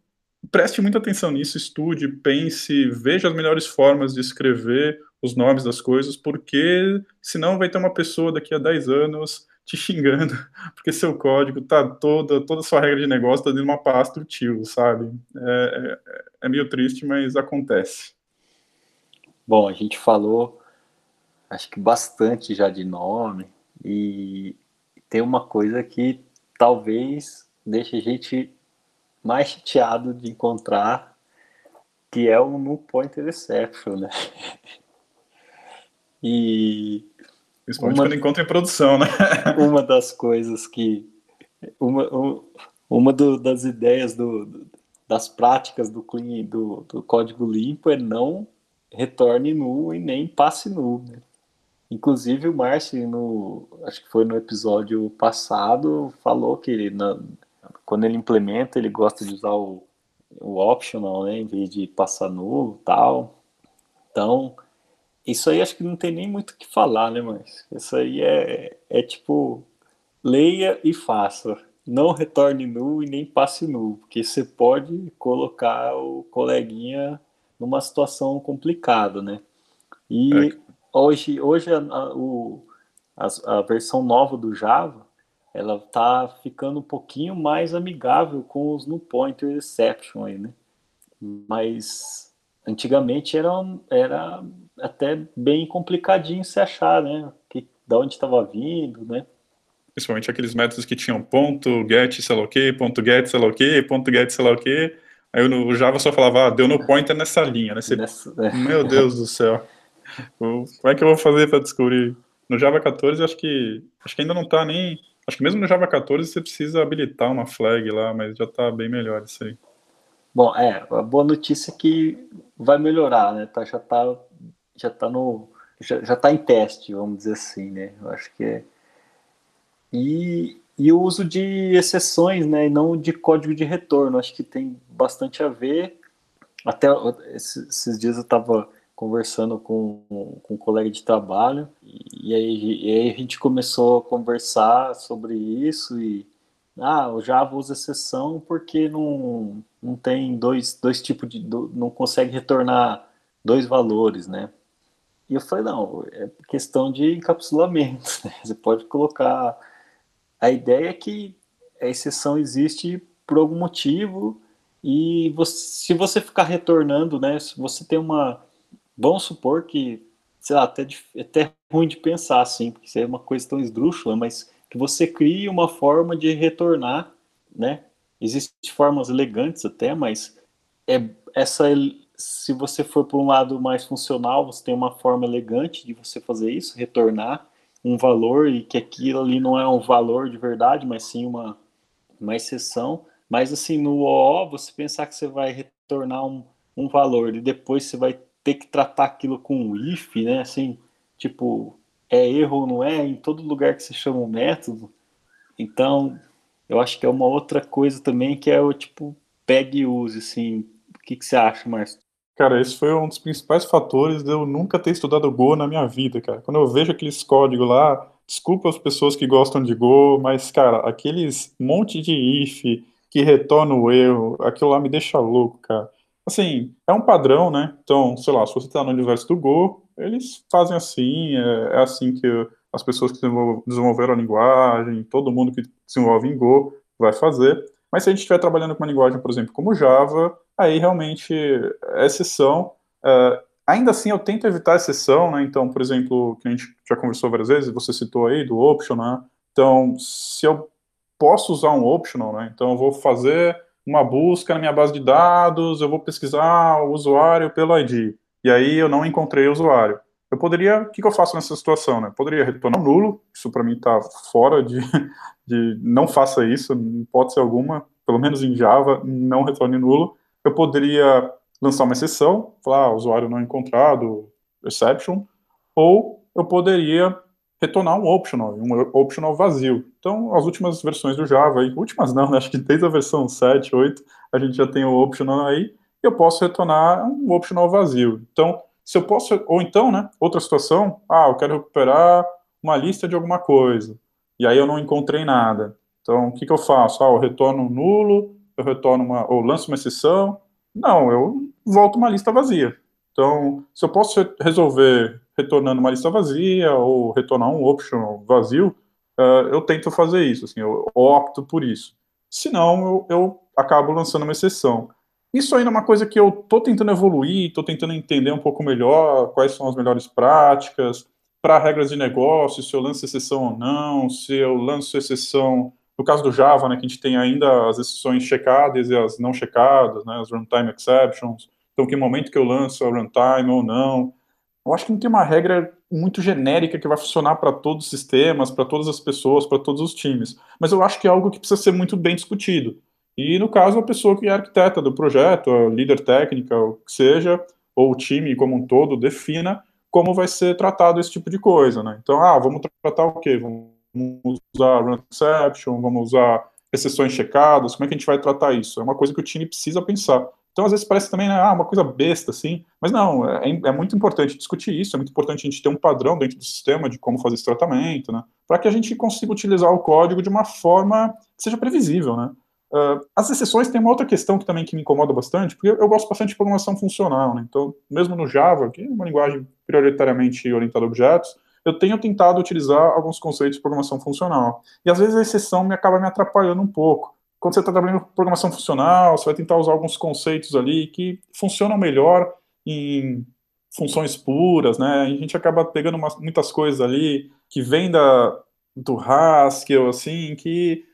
preste muita atenção nisso, estude, pense, veja as melhores formas de escrever os nomes das coisas, porque senão vai ter uma pessoa daqui a 10 anos te xingando, porque seu código tá toda, toda sua regra de negócio tá dentro de uma pasta tio, sabe? É, é, é meio triste, mas acontece. Bom, a gente falou, acho que bastante já de nome, e tem uma coisa que talvez deixe a gente mais chateado de encontrar, que é o no pointer exception, né? E Principalmente uma, quando encontra em produção, né? uma das coisas que. Uma, uma do, das ideias do, das práticas do, clean, do, do código limpo é não retorne nu e nem passe nu. Né? Inclusive o Márcio, no, acho que foi no episódio passado, falou que na, quando ele implementa, ele gosta de usar o, o optional, né, em vez de passar nu tal. Então, isso aí acho que não tem nem muito o que falar, né, mas isso aí é, é tipo leia e faça. Não retorne nu e nem passe nu, porque você pode colocar o coleguinha numa situação complicada, né? E é. hoje, hoje a, a, o, a, a, versão nova do Java, ela tá ficando um pouquinho mais amigável com os no pointer exception aí, né? Mas antigamente era, era até bem complicadinho se achar, né? Que, da onde estava vindo, né? Principalmente aqueles métodos que tinham ponto, get, sei lá o quê, ponto get, sei lá o quê, ponto get, sei lá o quê. Aí no Java só falava, ah, deu no pointer nessa linha, né? Você, nessa... É. Meu Deus do céu. Como é que eu vou fazer para descobrir? No Java 14, acho que acho que ainda não está nem. Acho que mesmo no Java 14 você precisa habilitar uma flag lá, mas já está bem melhor isso aí. Bom, é, a boa notícia é que vai melhorar, né? Tá, já está já está no já, já tá em teste, vamos dizer assim, né? Eu acho que é e, e o uso de exceções, né, e não de código de retorno, acho que tem bastante a ver. Até esses dias eu estava conversando com, com um colega de trabalho e aí, e aí a gente começou a conversar sobre isso e ah, o Java usa exceção porque não, não tem dois, dois tipos de. não consegue retornar dois valores, né? E eu falei, não, é questão de encapsulamento. Né? Você pode colocar. A ideia é que a exceção existe por algum motivo e você, se você ficar retornando, né? Se você tem uma. Vamos supor que, sei lá, até, até ruim de pensar assim, porque isso é uma coisa tão esdrúxula, mas que você crie uma forma de retornar, né? Existem formas elegantes até, mas é essa se você for por um lado mais funcional, você tem uma forma elegante de você fazer isso, retornar um valor e que aquilo ali não é um valor de verdade, mas sim uma, uma exceção. Mas assim, no OO, você pensar que você vai retornar um, um valor e depois você vai ter que tratar aquilo com um if, né? Assim, tipo, é erro ou não é, em todo lugar que você chama um método. Então, eu acho que é uma outra coisa também que é o tipo, pegue e use, assim. O que, que você acha, Márcio? Cara, esse foi um dos principais fatores de eu nunca ter estudado Go na minha vida, cara. Quando eu vejo aqueles códigos lá, desculpa as pessoas que gostam de Go, mas, cara, aqueles monte de if que retorna o erro, aquilo lá me deixa louco, cara. Assim, é um padrão, né? Então, sei lá, se você tá no universo do Go, eles fazem assim, é, é assim que as pessoas que desenvolveram a linguagem, todo mundo que desenvolve em Go vai fazer. Mas se a gente estiver trabalhando com uma linguagem, por exemplo, como Java, aí realmente é exceção. Uh, ainda assim, eu tento evitar exceção, né? Então, por exemplo, que a gente já conversou várias vezes, você citou aí do optional, né? Então, se eu posso usar um optional, né? Então, eu vou fazer uma busca na minha base de dados, eu vou pesquisar o usuário pelo ID, e aí eu não encontrei o usuário. Eu poderia, o que, que eu faço nessa situação, né? Poderia retornar um nulo, isso para mim está fora de, de, não faça isso, em hipótese alguma, pelo menos em Java, não retorne nulo eu poderia lançar uma exceção, falar ah, usuário não encontrado, exception, ou eu poderia retornar um optional, um optional vazio. Então, as últimas versões do Java, aí, últimas não, né? acho que desde a versão 7, 8, a gente já tem o optional aí, eu posso retornar um optional vazio. Então, se eu posso, ou então, né, outra situação, ah, eu quero recuperar uma lista de alguma coisa, e aí eu não encontrei nada. Então, o que, que eu faço? Ah, eu retorno nulo, eu retorno uma, ou lanço uma exceção. Não, eu volto uma lista vazia. Então, se eu posso resolver retornando uma lista vazia ou retornar um optional vazio, uh, eu tento fazer isso, assim, eu opto por isso. Se não, eu, eu acabo lançando uma exceção. Isso ainda é uma coisa que eu estou tentando evoluir, estou tentando entender um pouco melhor quais são as melhores práticas para regras de negócio, se eu lanço exceção ou não, se eu lanço exceção no caso do Java, né, que a gente tem ainda as exceções checadas e as não checadas, né, as runtime exceptions. Então, que momento que eu lanço a runtime ou não. Eu acho que não tem uma regra muito genérica que vai funcionar para todos os sistemas, para todas as pessoas, para todos os times. Mas eu acho que é algo que precisa ser muito bem discutido. E, no caso, a pessoa que é arquiteta do projeto, a líder técnica, o que seja, ou o time como um todo, defina como vai ser tratado esse tipo de coisa, né? Então, ah, vamos tratar o quê? Vamos usar run exception, vamos usar exceções checadas, como é que a gente vai tratar isso? É uma coisa que o time precisa pensar. Então, às vezes parece também, né, ah, uma coisa besta, assim, mas não, é, é, muito importante discutir isso, é muito importante a gente ter um padrão dentro do sistema de como fazer esse tratamento, né, para que a gente consiga utilizar o código de uma forma que seja previsível, né. Uh, as exceções tem uma outra questão que também que me incomoda bastante, porque eu, eu gosto bastante de programação funcional, né, então, mesmo no Java, que é uma linguagem prioritariamente orientada a objetos, eu tenho tentado utilizar alguns conceitos de programação funcional. E às vezes a exceção me acaba me atrapalhando um pouco. Quando você está trabalhando com programação funcional, você vai tentar usar alguns conceitos ali que funcionam melhor em funções puras, né? A gente acaba pegando muitas coisas ali que vêm da, do Haskell, assim, que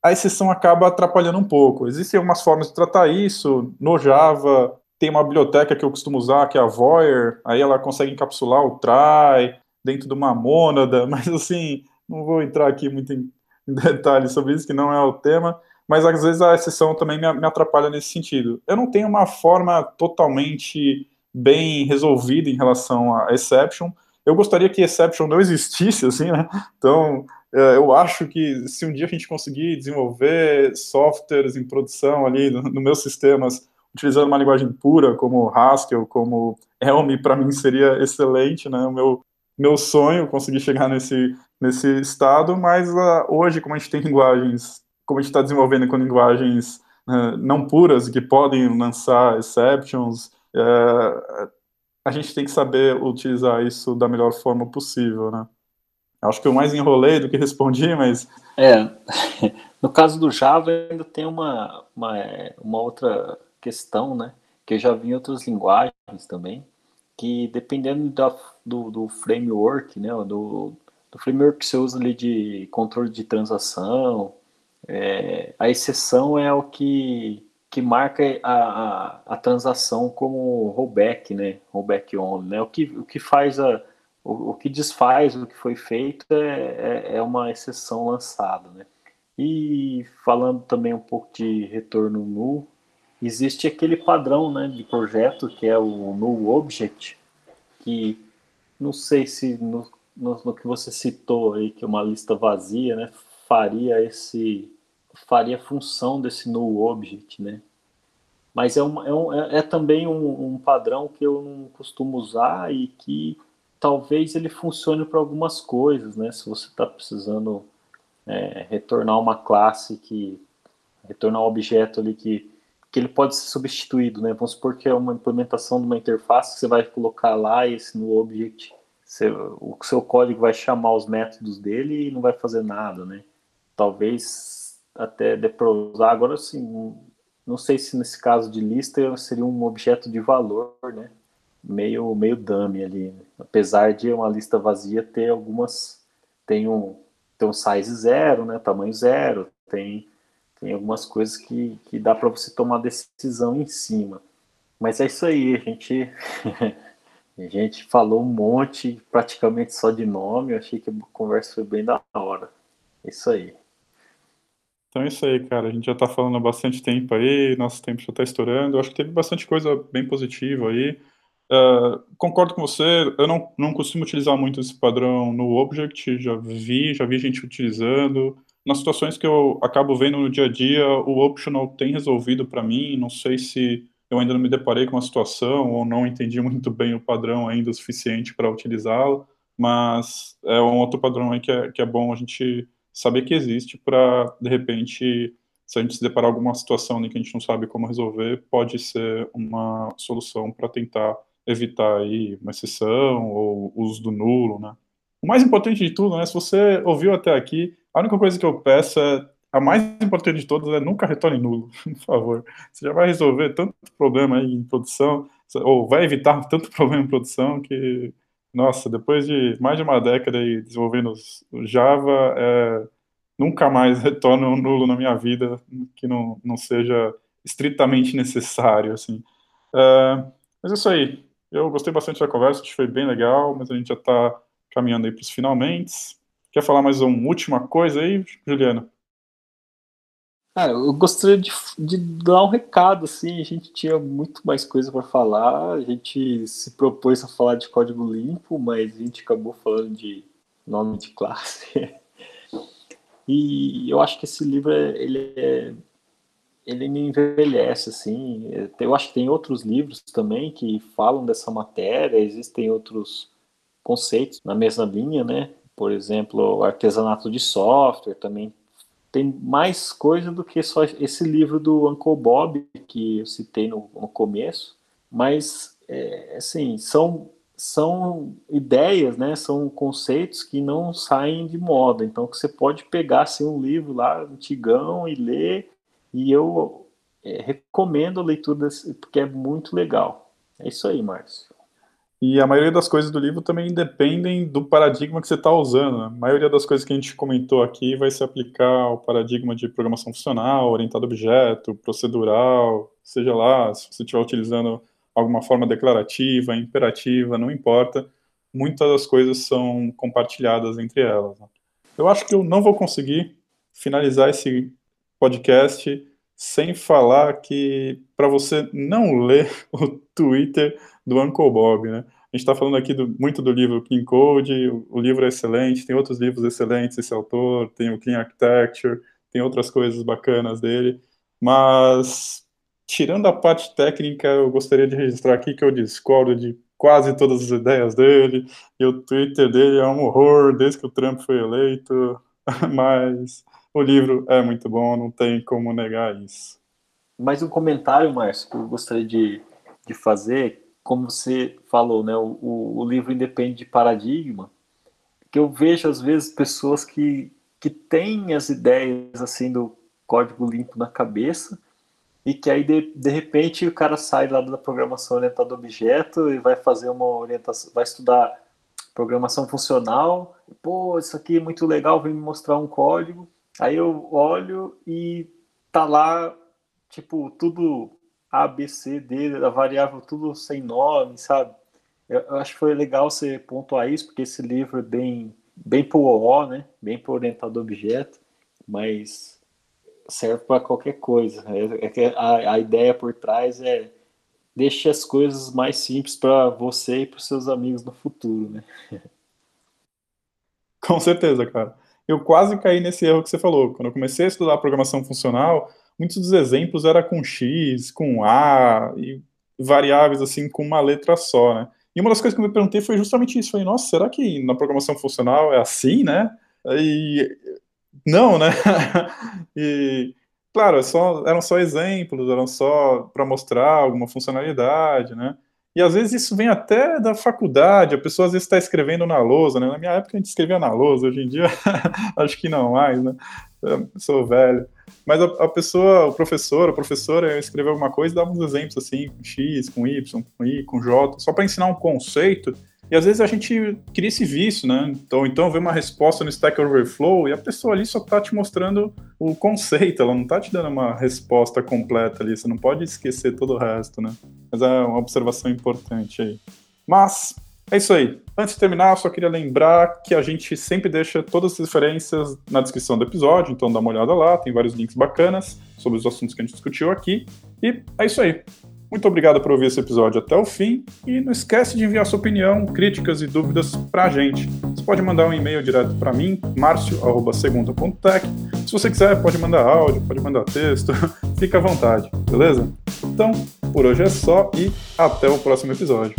a exceção acaba atrapalhando um pouco. Existem algumas formas de tratar isso. No Java, tem uma biblioteca que eu costumo usar, que é a Voyer, aí ela consegue encapsular o try, dentro de uma mônada, mas assim, não vou entrar aqui muito em detalhes sobre isso, que não é o tema, mas às vezes a exceção também me, atrapalha nesse sentido. Eu não tenho uma forma totalmente bem resolvida em relação a exception. Eu gostaria que exception não existisse, assim, né? Então, é, eu acho que se um dia a gente conseguir desenvolver softwares em produção ali nos no meus sistemas, utilizando uma linguagem pura como Haskell, como Elm, para mim seria excelente, né? O meu meu sonho conseguir chegar nesse, nesse estado, mas uh, hoje, como a gente tem linguagens, como a gente está desenvolvendo com linguagens uh, não puras, que podem lançar exceptions, uh, a gente tem que saber utilizar isso da melhor forma possível, né? Acho que eu mais enrolei do que respondi, mas... É, no caso do Java ainda tem uma, uma, uma outra questão, né? Que eu já vi em outras linguagens também, que dependendo da, do, do framework, né, do, do framework que você usa ali de controle de transação, é, a exceção é o que, que marca a, a, a, transação como rollback, né, rollback on, né, o que, o que faz a, o, o que desfaz o que foi feito é, é, é uma exceção lançada, né. E falando também um pouco de retorno nulo, existe aquele padrão né, de projeto que é o null object, que não sei se no, no, no, que você citou aí, que é uma lista vazia, né, faria esse faria função desse null object, né? Mas é, uma, é, um, é, é também um, um, padrão que eu não costumo usar e que talvez ele funcione para algumas coisas, né? Se você está precisando é, retornar uma classe que retornar um objeto ali que que ele pode ser substituído, né? Vamos supor que é uma implementação de uma interface que você vai colocar lá esse no object, você, o seu código vai chamar os métodos dele e não vai fazer nada, né? Talvez até usar. Agora, assim, não sei se nesse caso de lista seria um objeto de valor, né? Meio, meio dummy ali. Né? Apesar de uma lista vazia ter algumas. Tem um, tem um size zero, né? Tamanho zero, tem tem algumas coisas que, que dá para você tomar decisão em cima. Mas é isso aí, a gente, a gente falou um monte, praticamente só de nome. Eu achei que a conversa foi bem da hora. É isso aí. Então é isso aí, cara. A gente já está falando há bastante tempo aí, nosso tempo já está estourando. Eu acho que teve bastante coisa bem positiva aí. Uh, concordo com você, eu não, não costumo utilizar muito esse padrão no Object, já vi, já vi gente utilizando nas situações que eu acabo vendo no dia a dia, o optional tem resolvido para mim. Não sei se eu ainda não me deparei com a situação ou não entendi muito bem o padrão ainda o suficiente para utilizá-lo, mas é um outro padrão aí que é, que é bom a gente saber que existe para, de repente, se a gente se deparar alguma situação em que a gente não sabe como resolver, pode ser uma solução para tentar evitar aí uma exceção ou uso do nulo, né? O mais importante de tudo, né, se você ouviu até aqui, a única coisa que eu peço é a mais importante de todas é nunca retorne nulo, por favor. Você já vai resolver tanto problema aí em produção, ou vai evitar tanto problema em produção que, nossa, depois de mais de uma década aí desenvolvendo Java, é, nunca mais retorno um nulo na minha vida que não, não seja estritamente necessário, assim. É, mas é isso aí. Eu gostei bastante da conversa, acho que foi bem legal, mas a gente já está caminhando aí para os finalmente. Quer falar mais uma última coisa aí, Juliana? Cara, eu gostaria de, de, dar um recado, assim, a gente tinha muito mais coisa para falar, a gente se propôs a falar de código limpo, mas a gente acabou falando de nome de classe. e eu acho que esse livro, ele é, ele me envelhece, assim, eu acho que tem outros livros também que falam dessa matéria, existem outros conceitos na mesma linha, né, por exemplo, artesanato de software também tem mais coisa do que só esse livro do Uncle Bob que eu citei no, no começo, mas é, assim são são ideias, né? São conceitos que não saem de moda. Então que você pode pegar assim, um livro lá antigão e ler e eu é, recomendo a leitura desse, porque é muito legal. É isso aí, Márcio. E a maioria das coisas do livro também dependem do paradigma que você está usando. Né? A maioria das coisas que a gente comentou aqui vai se aplicar ao paradigma de programação funcional, orientado a objeto, procedural, seja lá, se você estiver utilizando alguma forma declarativa, imperativa, não importa. Muitas das coisas são compartilhadas entre elas. Né? Eu acho que eu não vou conseguir finalizar esse podcast sem falar que para você não ler o Twitter do Uncle Bob, né? Gente está falando aqui do, muito do livro Clean Code, o, o, livro é excelente, tem outros livros excelentes esse autor, tem o Clean Architecture, tem outras coisas bacanas dele, mas tirando a parte técnica, eu gostaria de registrar aqui que eu discordo de quase todas as ideias dele, e o Twitter dele é um horror desde que o Trump foi eleito, mas o livro é muito bom, não tem como negar isso. Mais um comentário, Márcio, que eu gostaria de, de fazer, como você falou, né, o, o, livro independe de paradigma, que eu vejo às vezes pessoas que, que têm as ideias assim do código limpo na cabeça e que aí de, de repente o cara sai lá da programação orientada a objeto e vai fazer uma orientação, vai estudar programação funcional, pô, isso aqui é muito legal, vem me mostrar um código. Aí eu olho e tá lá tipo tudo a, B, C, D, a variável tudo sem nome, sabe? Eu, eu acho que foi legal você pontuar isso, porque esse livro é bem, bem pro OO, né? Bem pro orientado objeto, mas serve para qualquer coisa. É, é a, a ideia por trás é deixe as coisas mais simples para você e para seus amigos no futuro, né? Com certeza, cara. Eu quase caí nesse erro que você falou. Quando eu comecei a estudar programação funcional, muitos dos exemplos era com X, com A, e variáveis assim com uma letra só, né? E uma das coisas que eu me perguntei foi justamente isso. Falei, nossa, será que na programação funcional é assim, né? E não, né? e claro, é só, eram só exemplos, eram só para mostrar alguma funcionalidade, né? E às vezes isso vem até da faculdade, a pessoa às vezes está escrevendo na lousa, né? Na minha época a gente escrevia na lousa, hoje em dia acho que não mais, né? Eu sou velho. Mas a, a, pessoa, o professor, a professora escreveu alguma coisa e dava uns exemplos assim, com X, com Y, com I, com J, só para ensinar um conceito. E às vezes a gente cria esse vício, né? Então, então vê uma resposta no Stack Overflow e a pessoa ali só está te mostrando o conceito, ela não está te dando uma resposta completa ali, você não pode esquecer todo o resto, né? Mas é uma observação importante aí. Mas é isso aí. Antes de terminar, eu só queria lembrar que a gente sempre deixa todas as referências na descrição do episódio, então dá uma olhada lá, tem vários links bacanas sobre os assuntos que a gente discutiu aqui. E é isso aí. Muito obrigado por ouvir esse episódio até o fim e não esquece de enviar sua opinião, críticas e dúvidas para a gente. Você pode mandar um e-mail direto para mim, marcio@segunda.tech. Se você quiser, pode mandar áudio, pode mandar texto, fica à vontade, beleza? Então, por hoje é só e até o próximo episódio.